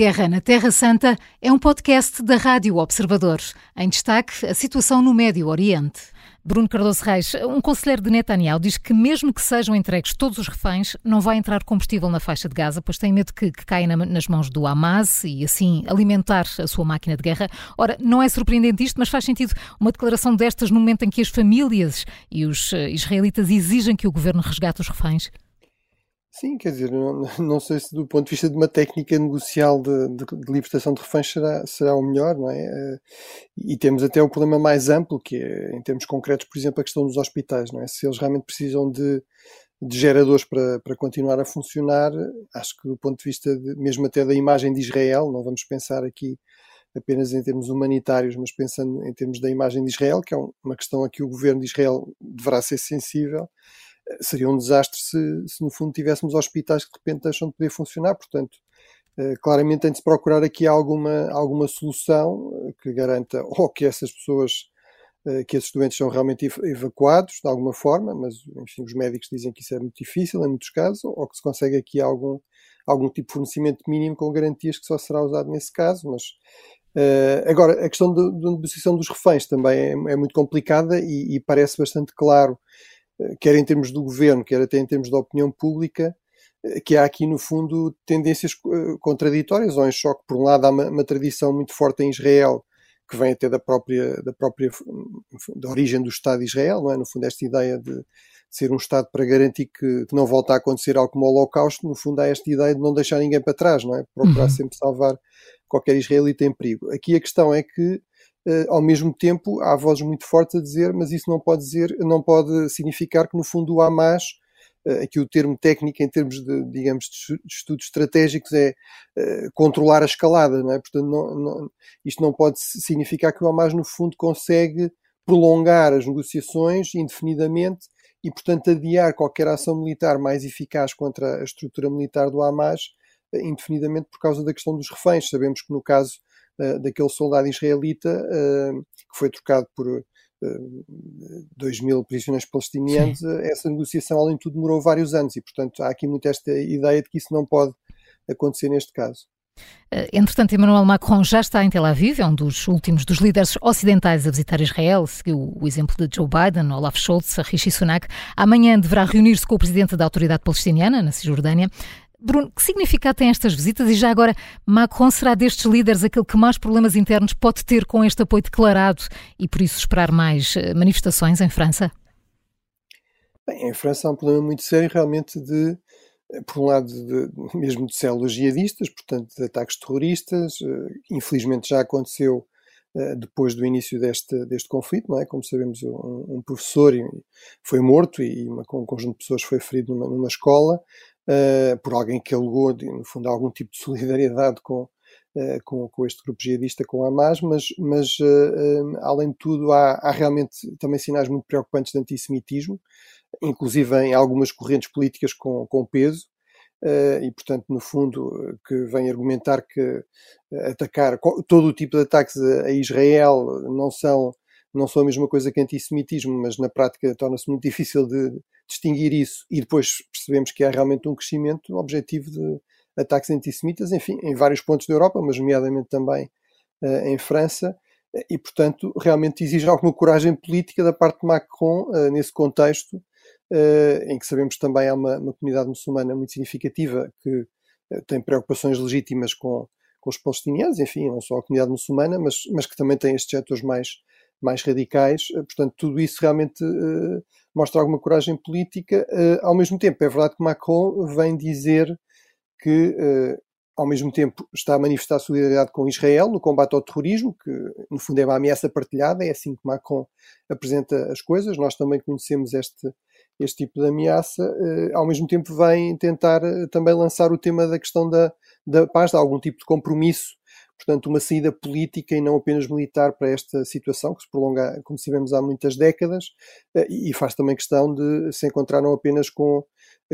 Guerra na Terra Santa é um podcast da Rádio Observador. Em destaque, a situação no Médio Oriente. Bruno Cardoso Reis, um conselheiro de Netanyahu, diz que mesmo que sejam entregues todos os reféns, não vai entrar combustível na faixa de Gaza, pois tem medo que, que caia na, nas mãos do Hamas e assim alimentar a sua máquina de guerra. Ora, não é surpreendente isto, mas faz sentido uma declaração destas no momento em que as famílias e os uh, israelitas exigem que o governo resgate os reféns? Sim, quer dizer, não, não, sei se do ponto de vista de uma técnica negocial de, de, de, libertação de reféns será, será o melhor, não é? Eh, e temos até um problema mais amplo, que é, em termos concretos, por exemplo, a questão dos hospitais, não é? Se eles realmente precisam de, de geradores para, para continuar a funcionar, acho que do ponto de vista, de, mesmo até da imagem de Israel, não vamos pensar aqui apenas em termos humanitários, mas pensando em termos da imagem de Israel, que é uma questão a que o governo de Israel deverá ser sensível, seria um desastre se, se, no fundo tivéssemos hospitais que de repente deixam de poder funcionar. Portanto, eh, claramente tem de se procurar aqui alguma, alguma solução eh, que garanta ou que essas pessoas, eh, que esses doentes são realmente evacuados de alguma forma, mas enfim, os médicos dizem que isso é muito difícil em muitos casos, ou que se consegue aqui algum, algum tipo de fornecimento mínimo com garantias que só será usado nesse caso, mas Uh, agora, a questão da negociação dos reféns também é, é muito complicada e, e, parece bastante claro quer em termos do governo, quer até em termos da opinião pública, eh, que há aqui, no fundo, tendências eh, contraditórias ou em choque. Por um lado, há uma, uma tradição muito forte em Israel, que vem até da própria, da própria da origem do Estado de Israel, não é? No fundo, esta ideia de ser um Estado para garantir que, que não volta a acontecer algo como o Holocausto, no fundo, há esta ideia de não deixar ninguém para trás, não é? Procurar uhum. sempre salvar qualquer israelita em perigo. Aqui a questão é que ao mesmo tempo há vozes muito fortes a dizer, mas isso não pode dizer, não pode significar que no fundo o Hamas, uh, aqui o termo técnico em termos de, digamos, de estudos estratégicos é uh, controlar a escalada, não é? Portanto, não, não, isto não pode significar que o Hamas no fundo consegue prolongar as negociações indefinidamente e, portanto, adiar qualquer ação militar mais eficaz contra a estrutura militar do Hamas indefinidamente por causa da questão dos reféns. Sabemos que no caso uh, daquele soldado israelita uh, que foi trocado por uh, eh, 2 mil prisioneiros palestinianos, essa negociação, além de tudo, demorou vários anos e, portanto, há aqui muito esta ideia de que isso não pode acontecer neste caso. Entretanto, Emmanuel Macron já está em Tel Aviv, é um dos últimos dos líderes ocidentais a visitar Israel, seguiu o exemplo de Joe Biden, Olaf Scholz, Rishi Sunak. Amanhã deverá reunir-se com o presidente da autoridade palestiniana, na Cisjordânia. Bruno, que significado têm estas visitas e já agora Macron será destes líderes aquele que mais problemas internos pode ter com este apoio declarado e por isso esperar mais eh, manifestações em França? Bem, em França há um problema muito sério realmente de, eh, por um lado, de, mesmo de células jihadistas, portanto de ataques terroristas, eh, infelizmente já aconteceu depois do início deste, deste conflito, não é? Como sabemos, um, um professor foi morto e uma, um conjunto de pessoas foi ferido numa, numa escola uh, por alguém que alegou, no fundo, algum tipo de solidariedade com, uh, com, com, este grupo jihadista, com Hamas, mas, mas uh, além de tudo, há, há, realmente também sinais muito preocupantes de antissemitismo, inclusive em algumas correntes políticas com, com peso. Uh, e, portanto, no fundo, que vem argumentar que atacar todo o tipo de ataques a, a Israel não são não são a mesma coisa que antissemitismo, mas na prática torna-se muito difícil de distinguir isso. E depois percebemos que há realmente um crescimento objetivo de ataques antissemitas, enfim, em vários pontos da Europa, mas nomeadamente também uh, em França, e portanto realmente exige alguma coragem política da parte de Macron uh, nesse contexto, uh, em que sabemos também há uma, uma comunidade muçulmana muito significativa que tem preocupações legítimas com, com os palestinianos, enfim, não só a comunidade muçulmana, mas, mas que também tem estes setores mais mais radicais. Eh, portanto, tudo isso realmente uh, mostra alguma coragem política. Uh, ao mesmo tempo, é verdade que Macron vem dizer que, uh, ao mesmo tempo, está a manifestar solidariedade com Israel no combate ao terrorismo, que no fundo é uma ameaça partilhada, é assim que Macron apresenta as coisas. Nós também conhecemos este, este tipo de ameaça. ao mesmo tempo, vem tentar também lançar o tema da questão da, da paz, de algum tipo de compromisso portanto, uma saída política e não apenas militar para esta situação, que se prolonga, como sabemos, há muitas décadas, eh, e faz também questão de se encontrar não apenas com,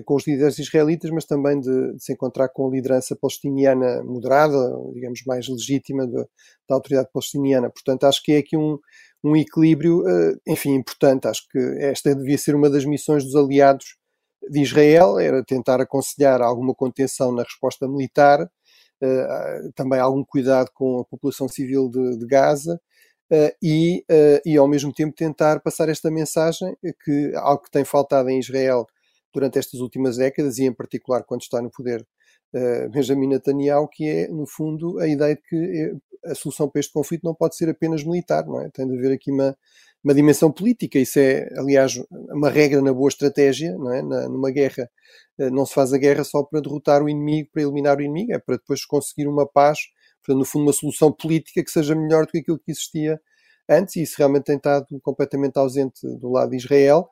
com os líderes israelitas, mas também de, de se encontrar com a liderança palestiniana moderada, digamos, mais legítima de, da autoridade palestiniana. Portanto, acho que é aqui um, um equilíbrio, eh, enfim, importante. Acho que esta devia ser uma das missões dos aliados de Israel, era tentar aconselhar alguma contenção na resposta militar, também algum cuidado com a população civil de, de Gaza. Uh, e, uh, e ao mesmo tempo tentar passar esta mensagem que algo que tem faltado em Israel durante estas últimas décadas e em particular quando está no poder Benjamin Netanyahu, que é no fundo a ideia de que a solução para este conflito não pode ser apenas militar, não é? Tem de haver aqui uma, uma dimensão política. Isso é, aliás, uma regra na boa estratégia, não é? Na, numa guerra não se faz a guerra só para derrotar o inimigo, para eliminar o inimigo, é para depois conseguir uma paz Portanto, no fundo, uma solução política que seja melhor do que aquilo que existia antes, e isso realmente tem estado completamente ausente do lado de Israel,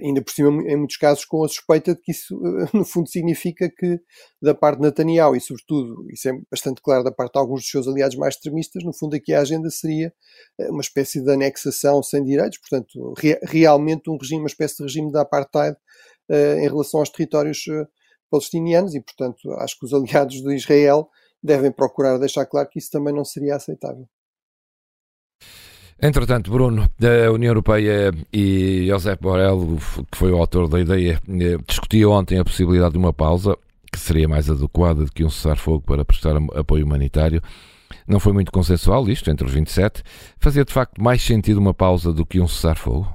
ainda por cima, em muitos casos, com a suspeita de que isso, uh, no fundo, significa que, da parte de Netanyahu, e sobretudo, isso é bastante claro da parte de alguns dos seus aliados mais extremistas, no fundo, aqui a agenda seria uh, uma espécie de anexação sem direitos, portanto, re realmente um regime, uma espécie de regime de apartheid em relação aos territórios palestinianos, e, portanto, acho que os aliados de Israel devem procurar deixar claro que isso também não seria aceitável. Entretanto, Bruno, a União Europeia e José Borrell, que foi o autor da ideia, eh, discutiu ontem a possibilidade de uma pausa, que seria mais adequada do que um cessar-fogo para prestar apoio humanitário. Não foi muito consensual isto entre os 27. Fazia de facto mais sentido uma pausa do que um cessar-fogo?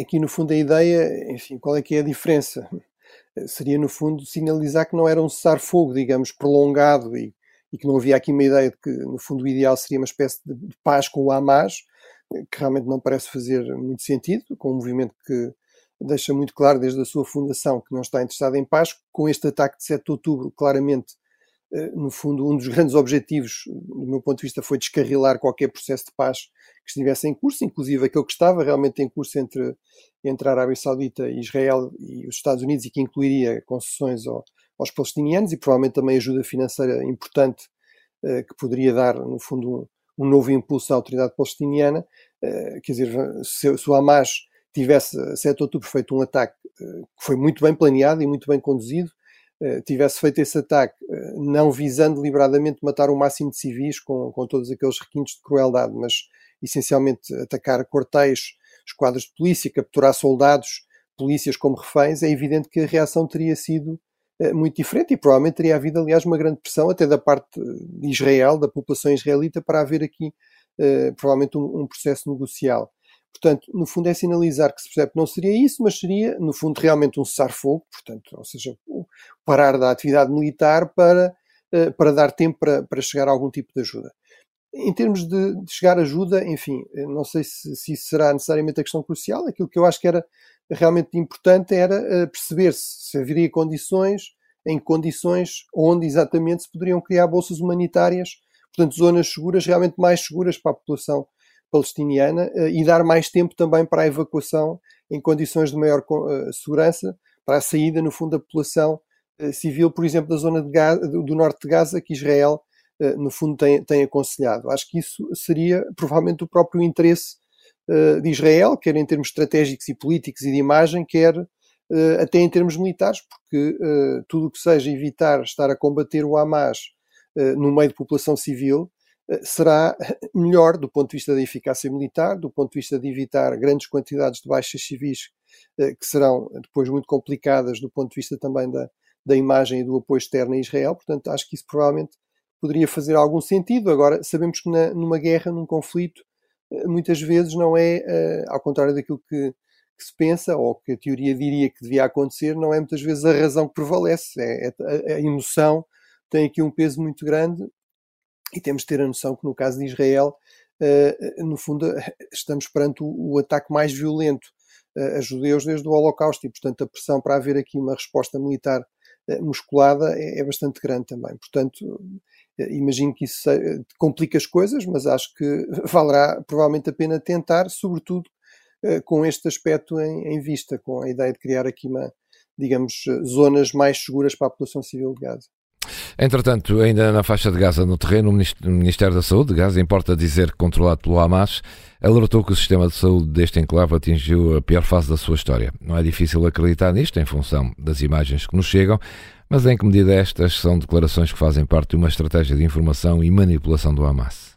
Aqui no fundo a ideia, enfim, qual é que é a diferença? seria no fundo sinalizar que não era um cessar-fogo, digamos, prolongado e, e, que não havia aqui uma ideia de que no fundo o ideal seria uma espécie de, de paz com o Hamas, que realmente não parece fazer muito sentido, com um movimento que deixa muito claro desde a sua fundação que não está interessado em paz, com este ataque de 7 de outubro, claramente eh, no fundo, um dos grandes objetivos, do meu ponto de vista, foi descarrilar qualquer processo de paz que estivesse em curso, inclusive aquele que estava realmente em curso entre, entre a Arábia Saudita, Israel e os Estados Unidos, e que incluiria concessões ao, aos palestinianos e provavelmente também ajuda financeira importante eh, que poderia dar, no fundo, um, um, novo impulso à autoridade palestiniana. Eh, quer dizer, se, se o Hamas tivesse, a 7 de outubro, feito um ataque que foi muito bem planeado e muito bem conduzido, eh, tivesse feito esse ataque, eh, não visando deliberadamente matar o máximo de civis com, com todos aqueles requintes de crueldade, mas essencialmente atacar quartéis, esquadras de polícia, capturar soldados, polícias como reféns, é evidente que a reação teria sido eh, muito diferente e provavelmente teria havido, aliás, uma grande pressão até da parte de Israel, da população israelita, para haver aqui provavelmente um, um processo negocial. Portanto, no fundo é sinalizar que se percebe que não seria isso, mas seria, no fundo, realmente um cessar-fogo, portanto, ou seja, parar da atividade militar para, eh, para dar tempo para, para chegar a algum tipo de ajuda. Em termos de, de chegar ajuda, enfim, eh, não sei se, se, isso será necessariamente a questão crucial, aquilo que eu acho que era realmente importante era eh, perceber se, haveria condições, em condições onde exatamente se poderiam criar bolsas humanitárias, portanto, zonas seguras, realmente mais seguras para a população palestiniana eh, e dar mais tempo também para a evacuação em condições de maior eh, segurança, para a saída, no fundo, da população civil, por exemplo, da zona Gaza, do norte de Gaza, que Israel, no fundo, tem, tem aconselhado. Acho que isso seria provavelmente o próprio interesse de Israel, quer em termos estratégicos e políticos e de imagem, quer até em termos militares, porque tudo o que seja evitar estar a combater o Hamas no meio de população civil eh, será melhor do ponto de vista da eficácia militar, do ponto de vista de evitar grandes quantidades de baixas civis eh, que serão depois muito complicadas do ponto de vista também da, da imagem e do apoio externo a Israel. Portanto, acho que isso provavelmente poderia fazer algum sentido. Agora, sabemos que na, numa guerra, num conflito, eh, muitas vezes não é, ao contrário daquilo que, que, se pensa, ou que a teoria diria que devia acontecer, não é muitas vezes a razão que prevalece, é, é a emoção tem aqui um peso muito grande e temos de ter a noção que no caso de Israel, uh, no fundo, estamos perante o, o ataque mais violento a judeus desde o Holocausto e, portanto, a pressão para haver aqui uma resposta militar musculada é, é, bastante grande também. Portanto, imagino que isso complica as coisas, mas acho que valerá provavelmente a pena tentar, sobretudo com este aspecto em, em vista, com a ideia de criar aqui uma, digamos, zonas mais seguras para a população civil de Gaza. Entretanto, ainda na faixa de Gaza no terreno, o Ministério da Saúde de Gaza, importa dizer que controlado pelo Hamas, alertou que o sistema de saúde deste enclave atingiu a pior fase da sua história. Não é difícil acreditar nisto em função das imagens que nos chegam, mas em que medida estas são declarações que fazem parte de uma estratégia de informação e manipulação do Hamas?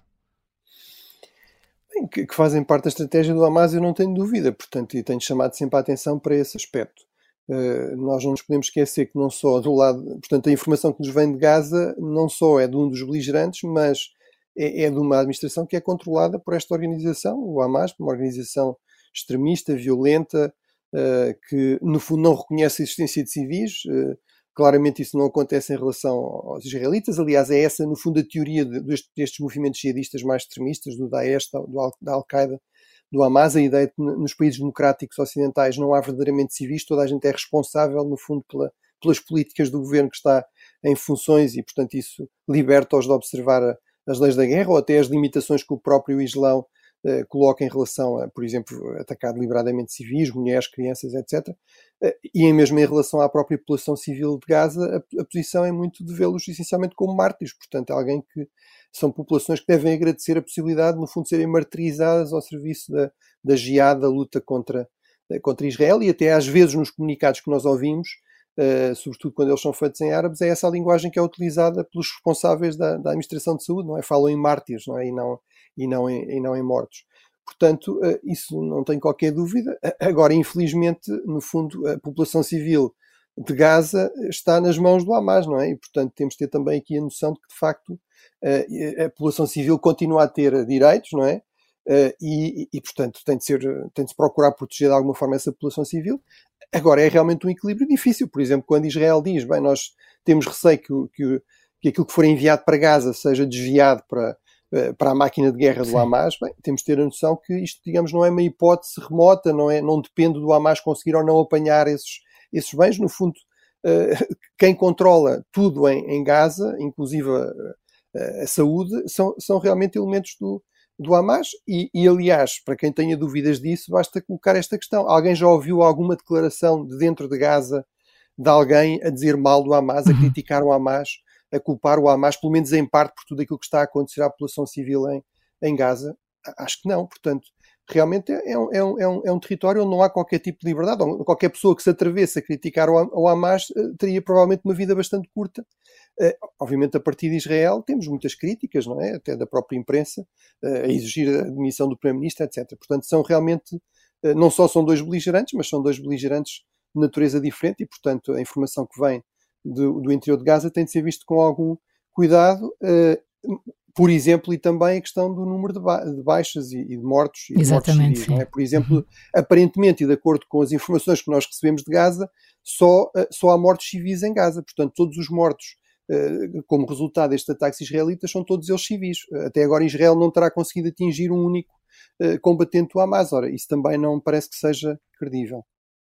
que, fazem parte da estratégia do Hamas, eu não tenho dúvida, portanto, e tenho chamado sempre a atenção para esse aspecto. Uh, nós não nos podemos esquecer que não só do lado, portanto, a informação que nos vem de Gaza não só é de um dos beligerantes, mas é, é de uma administração que é controlada por esta organização, o Hamas, uma organização extremista, violenta, uh, que no fundo não reconhece a existência de civis. Uh, claramente isso não acontece em relação aos israelitas. Aliás, é essa, no fundo, a teoria de, destes movimentos jihadistas mais extremistas, do Daesh, do, da Al-Qaeda, do Hamas, a ideia de que nos países democráticos ocidentais não há verdadeiramente civis, toda a gente é responsável, no fundo, pela, pelas políticas do governo que está em funções e, portanto, isso liberta-os de observar a, as leis da guerra ou até as limitações que o próprio Islão eh, coloca em relação a, por exemplo, atacar deliberadamente civis, mulheres, crianças, etc. Eh, e mesmo em relação à própria população civil de Gaza, a, a posição é muito de vê-los essencialmente como mártires, portanto, alguém que são populações que devem agradecer a possibilidade, no fundo, de serem martirizadas ao serviço da, da geada da luta contra, eh, contra Israel e até às vezes nos comunicados que nós ouvimos, uh, sobretudo quando eles são feitos em árabes, é essa a linguagem que é utilizada pelos responsáveis da, da administração de saúde, não é? Falam em mártires, não é? E não, e não, em, e não em mortos. Portanto, uh, isso não tem qualquer dúvida. Agora, infelizmente, no fundo, a população civil de Gaza está nas mãos do Hamas, não é? E, portanto, temos de ter também aqui a noção de que, de facto, a população civil continua a ter direitos, não é? Uh, e, e, portanto, tem de, ser, tem de se procurar proteger de alguma forma essa população civil. Agora, é realmente um equilíbrio difícil. Por exemplo, quando Israel diz, bem, nós temos receio que, que, que aquilo que for enviado para Gaza seja desviado para, para a máquina de guerra do Sim. Hamas, bem, temos de ter a noção que isto, digamos, não é uma hipótese remota, não, é, não depende do Hamas conseguir ou não apanhar esses, esses bens. No fundo, uh, quem controla tudo em, em Gaza, inclusive a saúde, são, são realmente elementos do, do Hamas. E, e, aliás, para quem tenha dúvidas disso, basta colocar esta questão. Alguém já ouviu alguma declaração de dentro de Gaza de alguém a dizer mal do Hamas, a uhum. criticar o Hamas, a culpar o Hamas, pelo menos em parte, por tudo aquilo que está a acontecer à população civil em, em Gaza? Acho que não. Portanto, realmente é, é um, é, um, é um território onde não há qualquer tipo de liberdade. Qualquer pessoa que se atrevesse a criticar o Hamas eh, teria provavelmente uma vida bastante curta. Uh, obviamente, a partir de Israel, temos muitas críticas, não é? Até da própria imprensa, uh, a exigir a demissão do Primeiro-Ministro, etc. Portanto, são realmente, não só são dois beligerantes, mas são dois beligerantes de natureza diferente e, portanto, a informação que vem do, do interior de Gaza tem de ser vista com algum cuidado por exemplo, e também a questão do número de, ba de baixas e, e, de mortos. E Exatamente. De mortos é? Por exemplo, uhum. aparentemente, e de acordo com as informações que nós recebemos de Gaza, só, uh, só há mortos civis em Gaza. Portanto, todos os mortos uh, como resultado destes ataques israelitas são todos eles civis. Até agora, Israel não terá conseguido atingir um único combatente do Hamas. Ora, isso também não parece que seja credível.